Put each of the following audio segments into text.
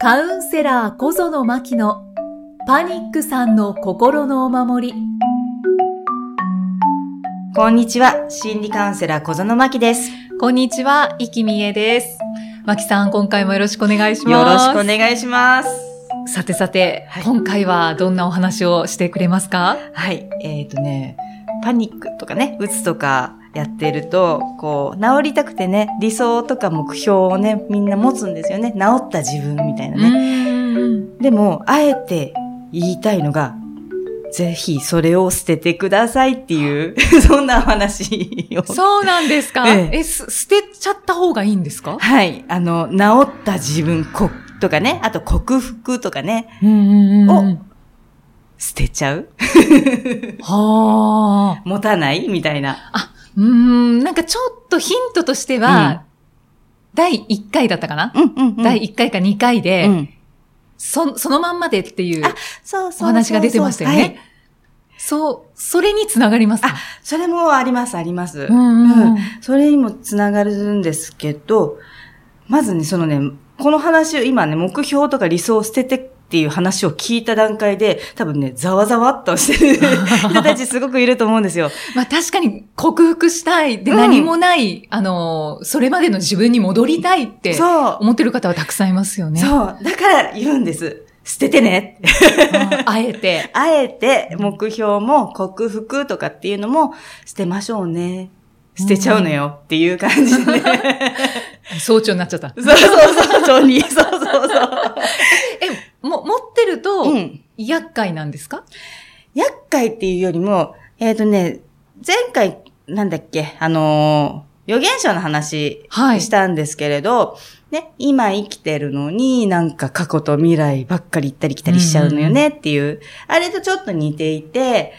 カウンセラー小園真希のパニックさんの心のお守り。こんにちは。心理カウンセラー小園真希です。こんにちは、生きみえです。真希さん、今回もよろしくお願いします。よろしくお願いします。さてさて、はい今回はどんなお話をしてくれますか？はい。えっ、とね、パニックとかね、うつとかやってると、こう、治りたくてね、理想とか目標をね、みんな持つんですよね。治った自分みたいなね。ね。でも、あえて言いたいのが、ぜひそれを捨ててくださいっていう、そんなお話を。そうなんですか、えええす捨てちゃった方がいいんですか？はい。あの、治った自分ことかね、あと克服とかね、うんうんうん。捨てちゃうはあ。持たない？みたいな。うーん、なんかちょっとヒントとしては、第1回だったかな、うんうん、うん。第1回か2回で、うん。そ、そのまんまでっていうお話が出てましたよね。はいそう、それにつながりますか？あ、それもあります、あります。うんうんうんそれにもつながるんですけど、まずね、そのね、この話を今ね、目標とか理想を捨ててっていう話を聞いた段階で、多分ね、ざわざわっとしてる 人たちすごくいると思うんですよ。まあ確かに克服したい。で、うん何もない、あの、それまでの自分に戻りたいってそう。思ってる方はたくさんいますよね。そう。だから言うんです。捨ててね。ああえて。あえて目標も克服とかっていうのも捨てましょうね。捨てちゃうのよっていう感じで、ね。早朝になっちゃった。そうそうそう、そうに、そうそうそう。え、も、持ってると、うん。厄介なんですか？厄介っていうよりも、えっ、とね、前回、なんだっけ、あのー予言者の話はい。したんですけれど、ね、今生きてるのになんか過去と未来ばっかり行ったり来たりしちゃうのよねっていう、あれとちょっと似ていて、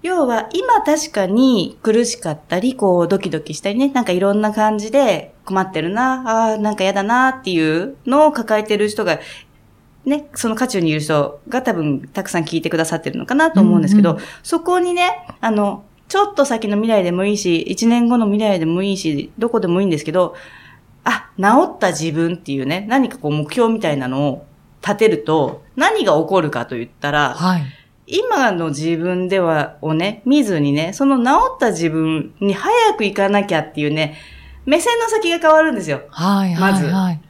要は今確かに苦しかったり、こうドキドキしたりね、なんかいろんな感じで困ってるな、ああ、なんか嫌だなっていうのを抱えてる人がね、その渦中にいる人が多分たくさん聞いてくださってるのかなと思うんですけど、うんうそこにね、あの、ちょっと先の未来でもいいし、一年後の未来でもいいし、どこでもいいんですけど、あ、治った自分っていうね、何かこう目標みたいなのを立てると、何が起こるかと言ったら、はい。今の自分では、をね、見ずにね、その治った自分に早く行かなきゃっていうね、目線の先が変わるんですよ。はい、はい、まずはい。ま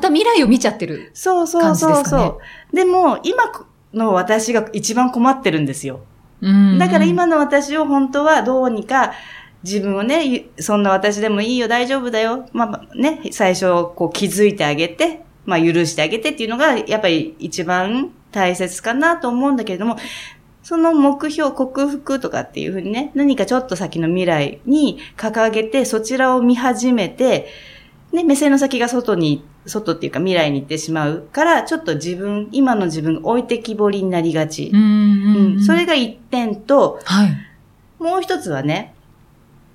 た未来を見ちゃってる。そうそうそう感じですそう。かねでも、今の私が一番困ってるんですよ。うんだから今の私を本当はどうにか自分をね、ゆそんな私でもいいよ、大丈夫だよ。まあまあね、最初こう気づいてあげて、まあ許してあげてっていうのがやっぱり一番大切かなと思うんだけれども、その目標、克服とかっていうふうにね、何かちょっと先の未来に掲げて、そちらを見始めて、ね、目線の先が外に、外っていうか未来に行ってしまうから、ちょっと自分、今の自分置いてきぼりになりがち。うんうんうん、それが一点と、はい。もう一つはね、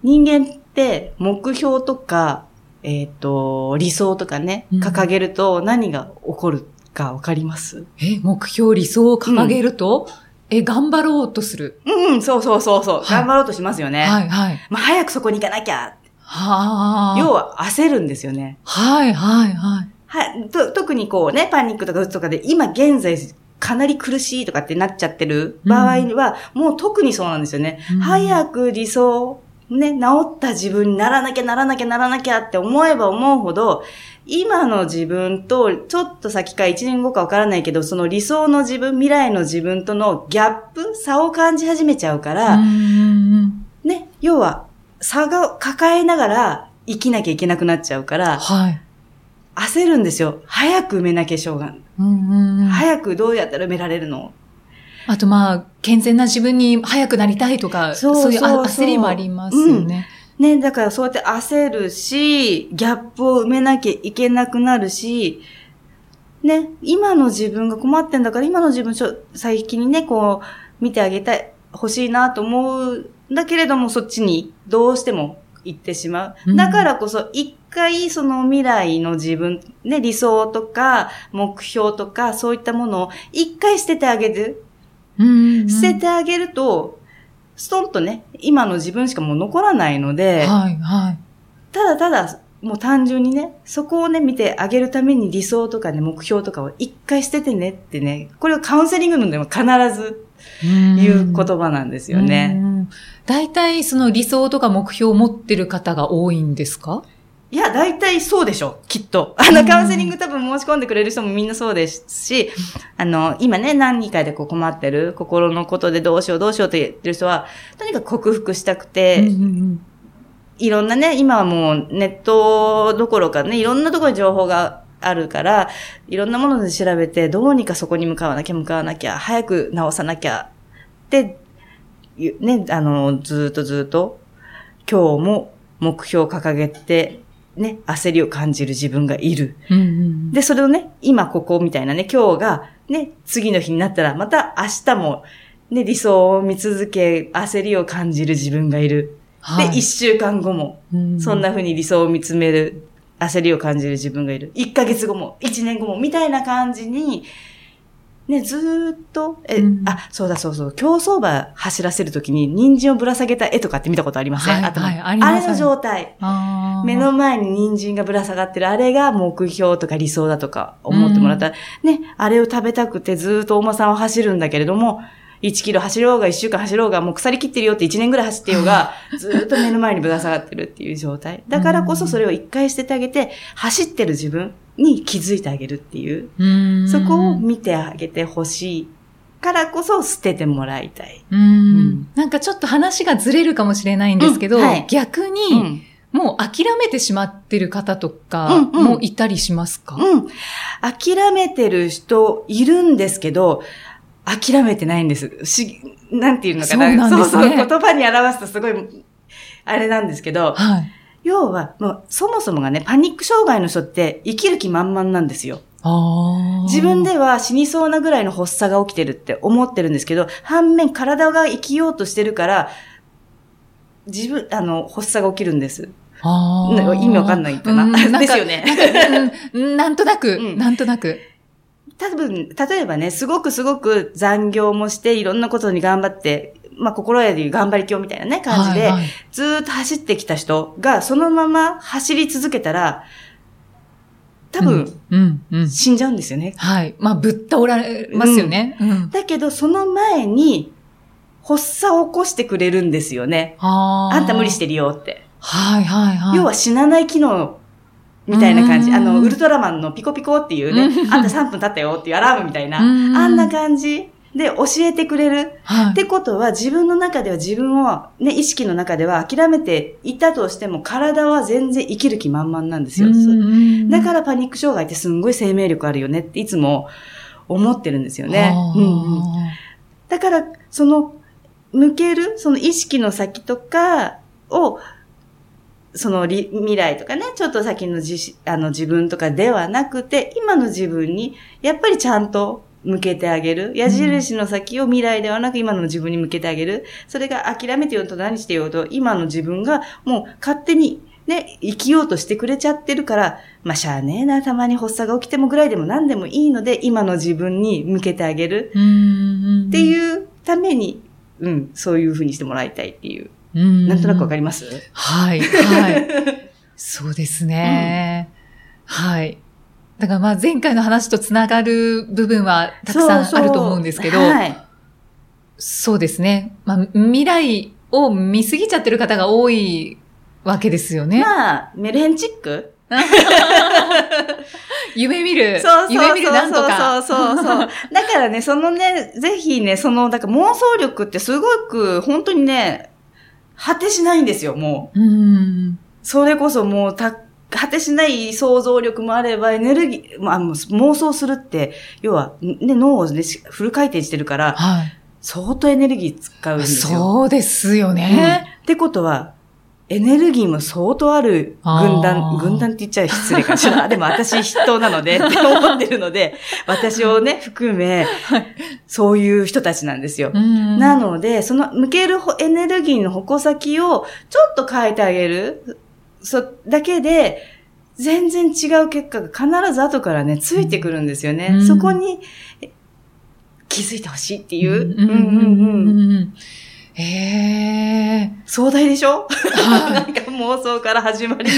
人間って目標とか、えっ、と、理想とかね、うん掲げると何が起こるかわかります？え、目標、理想を掲げると、え、頑張ろうとする。うん、うんそうそうそうそう、はい頑張ろうとしますよね。はい、はい。まあ、早くそこに行かなきゃ。はあ。要は焦るんですよね。はい、はい、はい。はい、と特にこうね、パニックとかうつとかで、今現在かなり苦しいとかってなっちゃってる場合には、もう特にそうなんですよね。うん早く理想、ね、治った自分にならなきゃならなきゃならなきゃって思えば思うほど、今の自分とちょっと先か1年後かわからないけど、その理想の自分、未来の自分とのギャップ、差を感じ始めちゃうから、うんうんうんね、要は差が抱えながら生きなきゃいけなくなっちゃうから、はい。焦るんですよ。早く埋めなきゃしょうが。うんうんうん早くどうやったら埋められるの？あとまあ、健全な自分に早くなりたいとか、そうそういう焦りもありますよね。ね、だからそうやって焦るし、ギャップを埋めなきゃいけなくなるし、ね、今の自分が困ってんだから、今の自分最近にね、こう、見てあげたい、欲しいなと思うんだけれども、そっちにどうしても行ってしまう。うんだからこそ、一回その未来の自分、ね、理想とか、目標とか、そういったものを一回捨ててあげる。捨ててあげると、ストンとね、今の自分しかもう残らないので、はい、はい。ただただもう単純にね、そこをね、見てあげるために理想とかね、目標とかを一回捨ててねってね、これをカウンセリングのでも必ず言う言葉なんですよね。大体その理想とか目標を持ってる方が多いんですか？いや、大体そうでしょ、きっと。あの、カウンセリング多分申し込んでくれる人もみんなそうですし、あの、今ね、何人かでこう困ってる、心のことでどうしようどうしようって言ってる人は、とにかく克服したくて、いろんなね、今はもうネットどころかね、いろんなところに情報があるから、いろんなもので調べて、どうにかそこに向かわなきゃ向かわなきゃ、早く直さなきゃ、って、ね、あの、ずっとずっと、今日も目標を掲げて、ね、焦りを感じる自分がいる。うんうん、で、それをね、今ここみたいなね、今日が、ね、次の日になったら、また明日も、ね、理想を見続け、焦りを感じる自分がいる。はい、で、一週間後も、そんな風に理想を見つめる、焦りを感じる自分がいる。一ヶ月後も、一年後も、みたいな感じに、ね、ずーっと、え、うん、あ、そうだそうそう、競走馬走らせるときに人参をぶら下げた絵とかって見たことありません、はい、頭、はい、ああれの状態。目の前に人参がぶら下がってる、あれが目標とか理想だとか思ってもらった。ら、うん、ね、あれを食べたくてずーっとお馬さんを走るんだけれども、1キロ走ろうが1週間走ろうが、もう腐りきってるよって1年ぐらい走ってようが、ずっと目の前にぶら下がってるっていう状態。だからこそそれを一回捨ててあげて、走ってる自分に気づいてあげるっていう。うそこを見てあげてほしい。からこそ捨ててもらいたい。うん、なんかちょっと話がずれるかもしれないんですけど、うんはい、逆に、うんもう諦めてしまってる方とかもいたりしますか、うん、うん、諦めてる人いるんですけど、諦めてないんです。し、なんていうのかな。そうなんですね。そうそう、言葉に表すとすごい、あれなんですけど、はい、要は、もう、そもそもがね、パニック障害の人って生きる気満々なんですよ。自分では死にそうなぐらいの発作が起きてるって思ってるんですけど、反面体が生きようとしてるから、自分、あの、発作が起きるんです。意味わかんないかな。ですよね。なんとなく、うん、なんとなく。多分、例えばね、すごくすごく残業もして、いろんなことに頑張って、まあ、心得でいう頑張り今日みたいなね、感じで、はいはい、ずっと走ってきた人が、そのまま走り続けたら、多分、うんうん、死んじゃうんですよね。はい。まあ、ぶっ倒られますよね。うん、だけど、その前に、発作を起こしてくれるんですよね。ああんた無理してるよって。はいはいはい。要は死なない機能みたいな感じ。あの、ウルトラマンのピコピコっていうね、あんた3分経ったよっていうアラームみたいな、あんな感じで教えてくれる。はい、ってことは自分の中では自分を、ね、意識の中では諦めていたとしても体は全然生きる気満々なんですよ。だからパニック障害ってすんごい生命力あるよねっていつも思ってるんですよね。うんうん、だから、その、向ける、その意識の先とかをその未来とかね、ちょっと先の自あの自分とかではなくて、今の自分に、やっぱりちゃんと向けてあげる。矢印の先を未来ではなく今の自分に向けてあげる。それが諦めてようと何してようと、今の自分がもう勝手にね、生きようとしてくれちゃってるから、まあ、しゃあねえな、たまに発作が起きてもぐらいでも何でもいいので、今の自分に向けてあげる。っていうために、うん、そういうふうにしてもらいたいっていう。なんとなくわかります？はい、はい。そうですね、うん、はい。だからまあ前回の話とつながる部分はたくさんあると思うんですけど、そうはい、そうですね。まあ未来を見すぎちゃってる方が多いわけですよね。まあ、メルヘンチック？夢見る。そうそう夢見るなんとか。そうそうそうそう。だからね、そのね、ぜひね、その、だから妄想力ってすごく、本当にね、果てしないんですよ、もう。うん。それこそもう、た、果てしない想像力もあれば、エネルギー、まあ、妄想するって、要は、ね、脳をね、フル回転してるから、はい、相当エネルギー使うんですよ。そうですよね。うん、ってことは、エネルギーも相当ある軍団、軍団って言っちゃ失礼かしら。でも私筆頭なのでって思ってるので、私をね、含め、そういう人たちなんですよ。なので、その向けるエネルギーの矛先をちょっと変えてあげる。そ、だけで、全然違う結果が必ず後からね、ついてくるんですよね。そこに気づいてほしいっていう。うんうんうんへえ。壮大でしょ、はい、なんか妄想から始まり。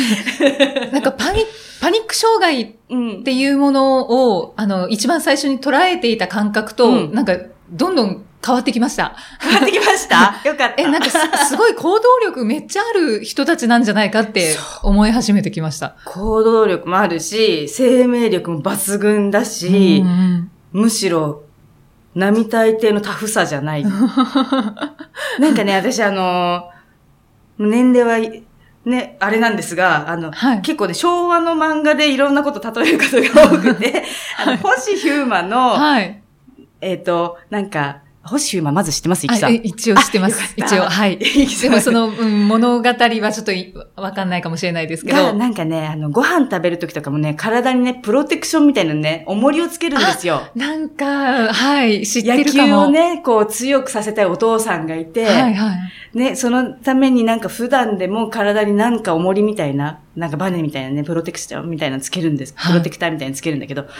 なんかパニパニック障害っていうものを、あの、一番最初に捉えていた感覚と、うん、なんか、どんどん変わってきました。変わってきました？よかった。え、なんかすすごい行動力めっちゃある人たちなんじゃないかって思い始めてきました。行動力もあるし、生命力も抜群だし、うんうん、むしろ並大抵のタフさじゃない。なんかね、私あの、年齢は、ね、あれなんですが、あの、はい、結構ね、昭和の漫画でいろんなこと例えることが多くて、あの、星ヒューマの、はい、えっ、ー、と、なんか、星馬まず知ってますイキさん。一応知ってます。一応、はい。でもその、うん、物語はちょっとわかんないかもしれないですけど。なんかね、あの、ご飯食べるときとかもね、体にね、プロテクションみたいなね、重りをつけるんですよ。なんか、はい、知ってるかも。野球をね、こう強くさせたいお父さんがいて、はいはい。ね、そのためになんか普段でも体になんか重りみたいな、なんかバネみたいなね、プロテクションみたいなのつけるんです。プロテクターみたいなのつけるんだけど、はい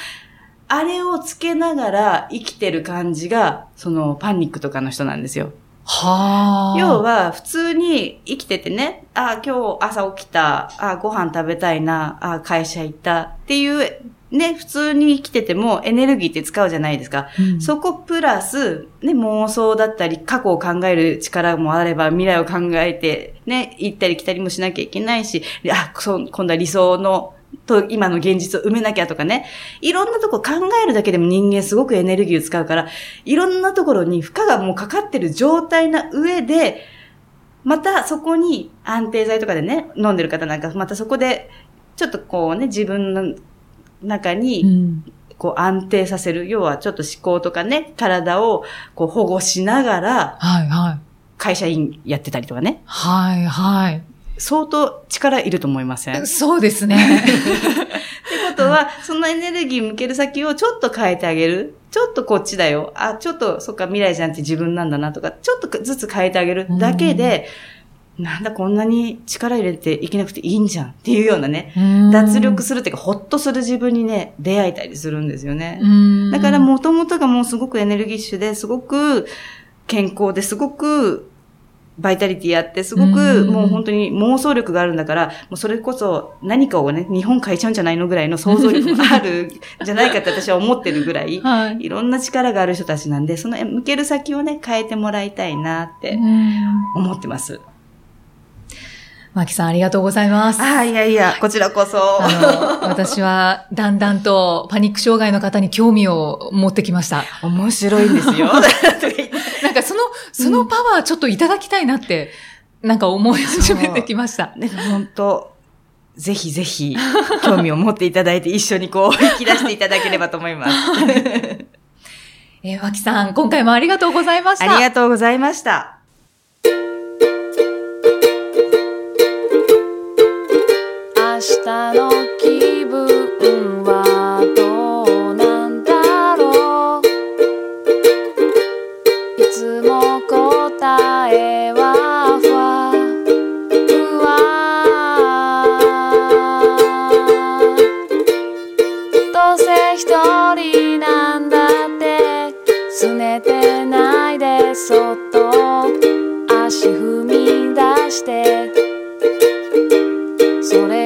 あれをつけながら生きてる感じが、そのパニックとかの人なんですよ。はあ。要は、普通に生きててね、あ今日朝起きた、あご飯食べたいな、あ会社行ったっていう、ね、普通に生きててもエネルギーって使うじゃないですか。うん、そこプラス、ね、妄想だったり、過去を考える力もあれば、未来を考えて、ね、行ったり来たりもしなきゃいけないし、あ、今度は理想のと今の現実を埋めなきゃとかね。いろんなとこ考えるだけでも人間すごくエネルギーを使うから、いろんなところに負荷がもうかかってる状態な上で、またそこに安定剤とかでね、飲んでる方なんか、またそこで、ちょっとこうね、自分の中に、こう安定させる。要はちょっと思考とかね、体をこう保護しながら、はいはい。会社員やってたりとかね。はいはい。相当力いると思いません？そうですね。ってことは、そのエネルギー向ける先をちょっと変えてあげる。ちょっとこっちだよ。あ、ちょっと、そっか、未来じゃんって自分なんだなとか、ちょっとずつ変えてあげるだけで、なんだこんなに力入れていけなくていいんじゃんっていうようなね、脱力するっていうか、ほっとする自分にね、出会えたりするんですよね。だからもともとがもうすごくエネルギッシュですごく健康ですごくバイタリティあって、すごくもう本当に妄想力があるんだから、もうそれこそ何かをね、日本変えちゃうんじゃないのぐらいの想像力があるじゃないかって私は思ってるぐらい、はい、いろんな力がある人たちなんで、その向ける先をね、変えてもらいたいなって思ってます。マキさんありがとうございます。ああ、いやいや、こちらこそ。私はだんだんとパニック障害の方に興味を持ってきました。面白いんですよ。なんかその、そのパワーちょっといただきたいなって、なんか思い始めてきました。ね、本当ぜひぜひ、興味を持っていただいて、一緒にこう、引き出していただければと思います。えー、脇さん、今回もありがとうございました。ありがとうございました。明日のそ